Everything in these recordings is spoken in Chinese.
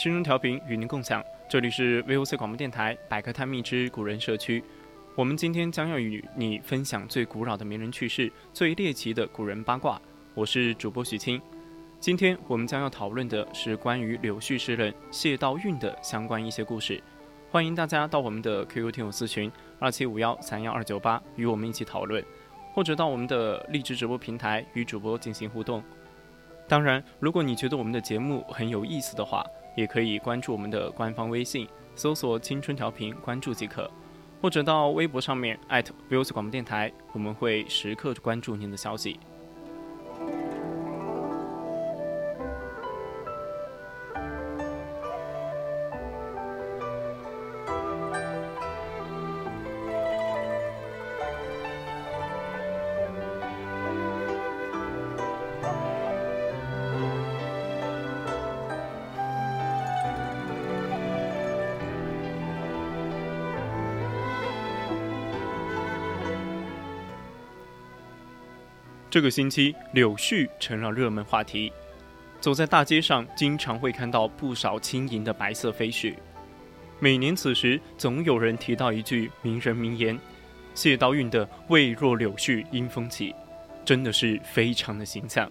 青春调频与您共享，这里是 VOC 广播电台百科探秘之古人社区。我们今天将要与你分享最古老的名人趣事、最猎奇的古人八卦。我是主播许清。今天我们将要讨论的是关于柳絮诗人谢道韫的相关一些故事。欢迎大家到我们的 QQ 听友私群二七五幺三幺二九八与我们一起讨论，或者到我们的荔枝直播平台与主播进行互动。当然，如果你觉得我们的节目很有意思的话，也可以关注我们的官方微信，搜索“青春调频”，关注即可，或者到微博上面艾特 @VOC 广播电台，我们会时刻关注您的消息。这个星期，柳絮成了热门话题。走在大街上，经常会看到不少轻盈的白色飞絮。每年此时，总有人提到一句名人名言：“谢道韫的‘未若柳絮因风起’，真的是非常的形象。”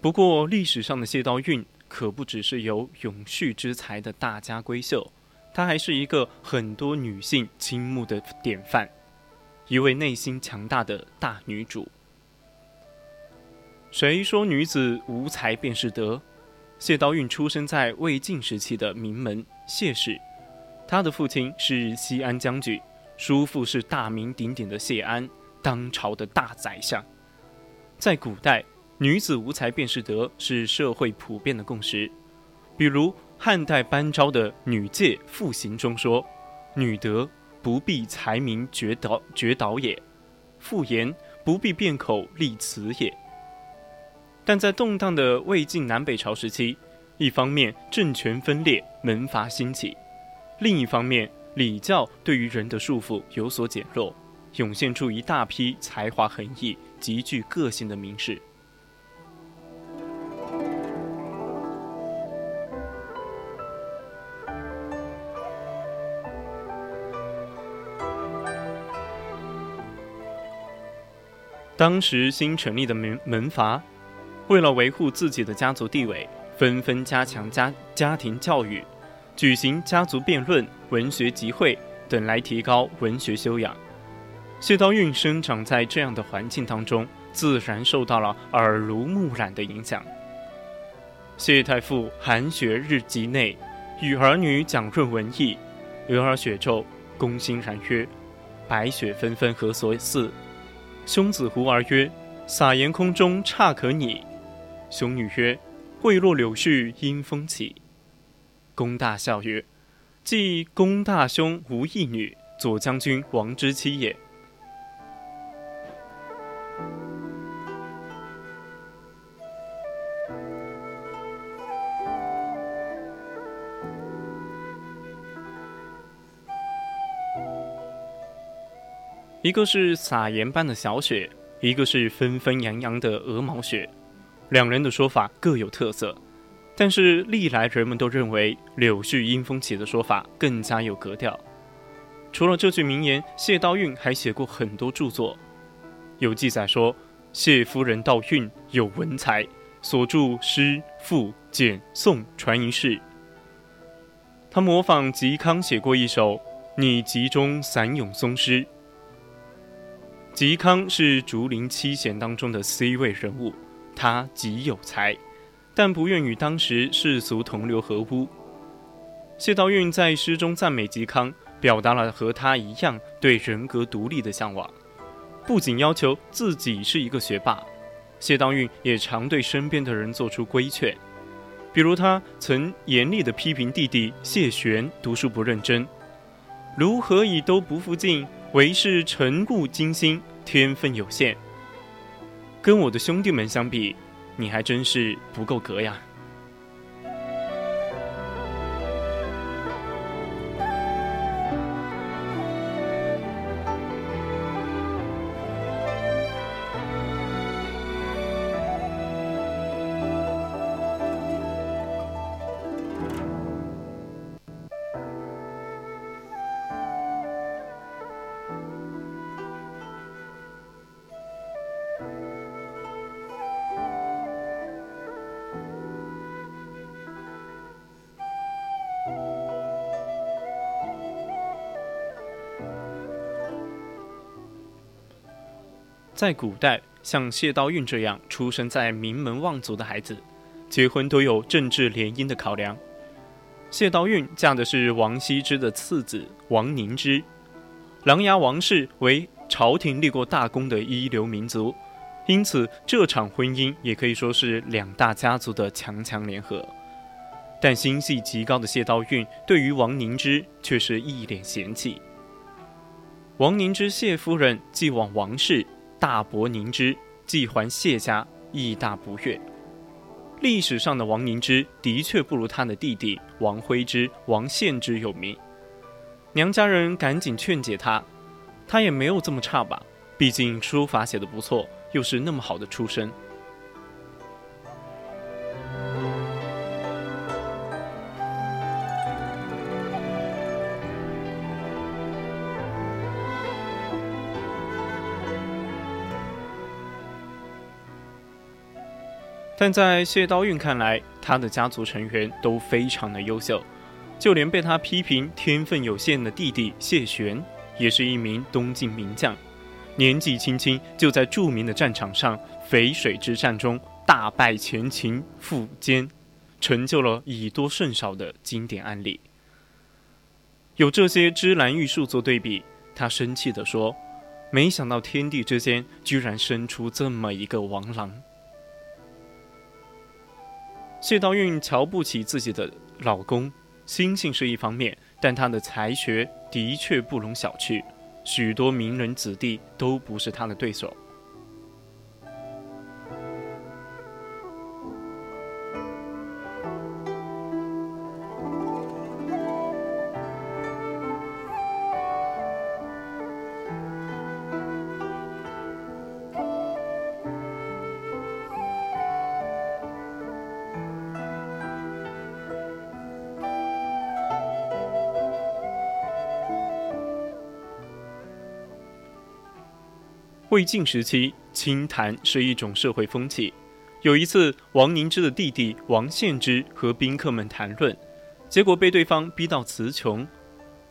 不过，历史上的谢道韫可不只是有永续之才的大家闺秀，她还是一个很多女性倾慕的典范，一位内心强大的大女主。谁说女子无才便是德？谢道韫出生在魏晋时期的名门谢氏，他的父亲是西安将军，叔父是大名鼎鼎的谢安，当朝的大宰相。在古代，女子无才便是德是社会普遍的共识。比如汉代班昭的《女诫复行》中说：“女德不必才名绝导绝导也，妇言不必辩口立辞也。”但在动荡的魏晋南北朝时期，一方面政权分裂，门阀兴起；另一方面，礼教对于人的束缚有所减弱，涌现出一大批才华横溢、极具个性的名士。当时新成立的门门阀。为了维护自己的家族地位，纷纷加强家家庭教育，举行家族辩论、文学集会等来提高文学修养。谢道韫生长在这样的环境当中，自然受到了耳濡目染的影响。谢太傅寒雪日集内，与儿女讲论文艺，俄而雪骤，公欣然曰：“白雪纷纷何所似？”兄子胡儿曰：“撒盐空中差可拟。”兄女曰：“未若柳絮因风起。”公大笑曰：“即公大兄无义女，左将军王之妻也。”一个是撒盐般的小雪，一个是纷纷扬扬的鹅毛雪。两人的说法各有特色，但是历来人们都认为“柳絮因风起”的说法更加有格调。除了这句名言，谢道韫还写过很多著作。有记载说，谢夫人道韫有文才，所著诗赋简颂传一世。他模仿嵇康写过一首《你集中散咏松诗。嵇康是竹林七贤当中的 C 位人物，他极有才，但不愿与当时世俗同流合污。谢道韫在诗中赞美嵇康，表达了和他一样对人格独立的向往，不仅要求自己是一个学霸。谢道韫也常对身边的人做出规劝，比如他曾严厉地批评弟弟谢玄读书不认真，如何以都不复进，唯是尘故精心，天分有限。跟我的兄弟们相比，你还真是不够格呀。在古代，像谢道韫这样出生在名门望族的孩子，结婚都有政治联姻的考量。谢道韫嫁的是王羲之的次子王凝之，琅琊王氏为朝廷立过大功的一流民族，因此这场婚姻也可以说是两大家族的强强联合。但心系极高的谢道韫对于王凝之却是一脸嫌弃。王凝之谢夫人继往王氏。大伯宁之既还谢家，亦大不悦。历史上的王凝之的确不如他的弟弟王徽之、王献之有名。娘家人赶紧劝解他，他也没有这么差吧？毕竟书法写得不错，又是那么好的出身。但在谢道韫看来，他的家族成员都非常的优秀，就连被他批评天分有限的弟弟谢玄，也是一名东晋名将，年纪轻轻就在著名的战场上淝水之战中大败前秦苻坚，成就了以多胜少的经典案例。有这些芝兰玉树做对比，他生气地说：“没想到天地之间居然生出这么一个王郎。”谢道韫瞧不起自己的老公，心性是一方面，但他的才学的确不容小觑，许多名人子弟都不是他的对手。魏晋时期，清谈是一种社会风气。有一次，王凝之的弟弟王献之和宾客们谈论，结果被对方逼到词穷。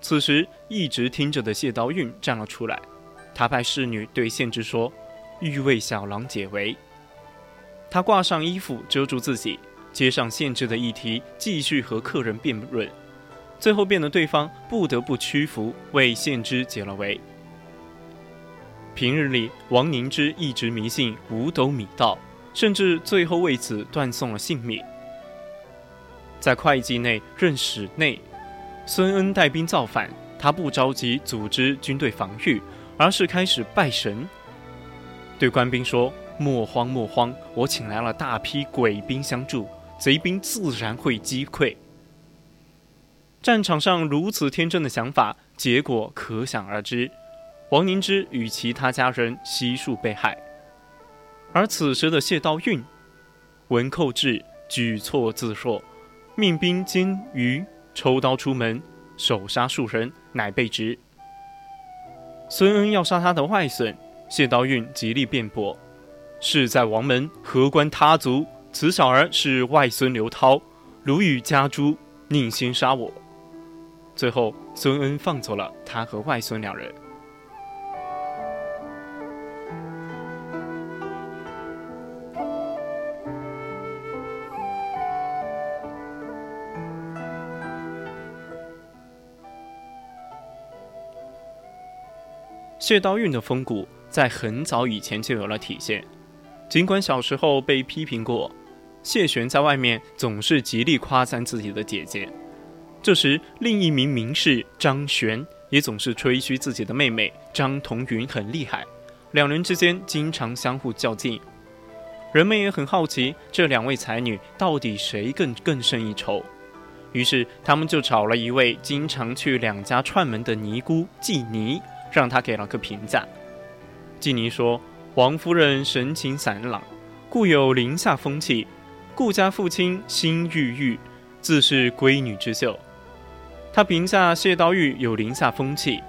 此时，一直听着的谢道韫站了出来，他派侍女对献之说：“欲为小郎解围。”他挂上衣服遮住自己，接上献之的议题，继续和客人辩论，最后变得对方不得不屈服，为献之解了围。平日里，王凝之一直迷信五斗米道，甚至最后为此断送了性命。在会稽内任使内，孙恩带兵造反，他不着急组织军队防御，而是开始拜神，对官兵说：“莫慌莫慌，我请来了大批鬼兵相助，贼兵自然会击溃。”战场上如此天真的想法，结果可想而知。王凝之与其他家人悉数被害，而此时的谢道韫，闻寇至，举措自若，命兵监于抽刀出门，手杀数人，乃被执。孙恩要杀他的外孙，谢道韫极力辩驳：“事在王门，何关他族？此小儿是外孙刘涛，如遇家诸，宁先杀我。”最后，孙恩放走了他和外孙两人。谢道韫的风骨在很早以前就有了体现，尽管小时候被批评过，谢玄在外面总是极力夸赞自己的姐姐。这时，另一名名士张玄也总是吹嘘自己的妹妹张彤云很厉害，两人之间经常相互较劲。人们也很好奇这两位才女到底谁更更胜一筹，于是他们就找了一位经常去两家串门的尼姑季尼。让他给了个评价。季尼说：“王夫人神情散朗，故有林下风气；顾家父亲心郁郁，自是闺女之秀。”他评价谢道韫有林下风气，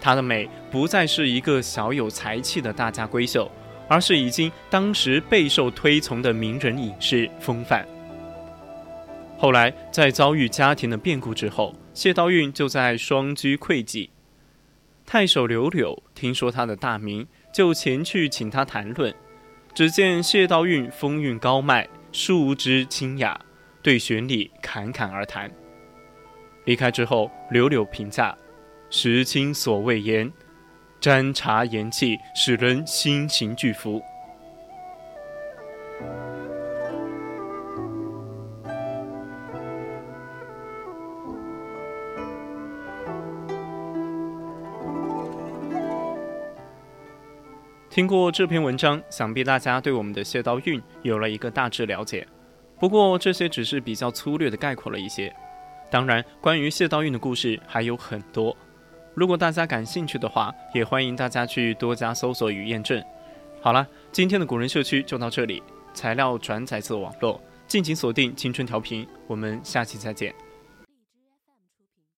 她的美不再是一个小有才气的大家闺秀，而是已经当时备受推崇的名人隐士风范。后来在遭遇家庭的变故之后，谢道韫就在双居愧寂。太守柳柳听说他的大名，就前去请他谈论。只见谢道韫风韵高迈，素之清雅，对玄礼侃侃而谈。离开之后，柳柳评价：“时清所谓言，沾茶言气，使人心情俱服。”听过这篇文章，想必大家对我们的谢道韫有了一个大致了解。不过这些只是比较粗略的概括了一些。当然，关于谢道韫的故事还有很多。如果大家感兴趣的话，也欢迎大家去多加搜索与验证。好了，今天的古人社区就到这里。材料转载自网络，敬请锁定青春调频，我们下期再见。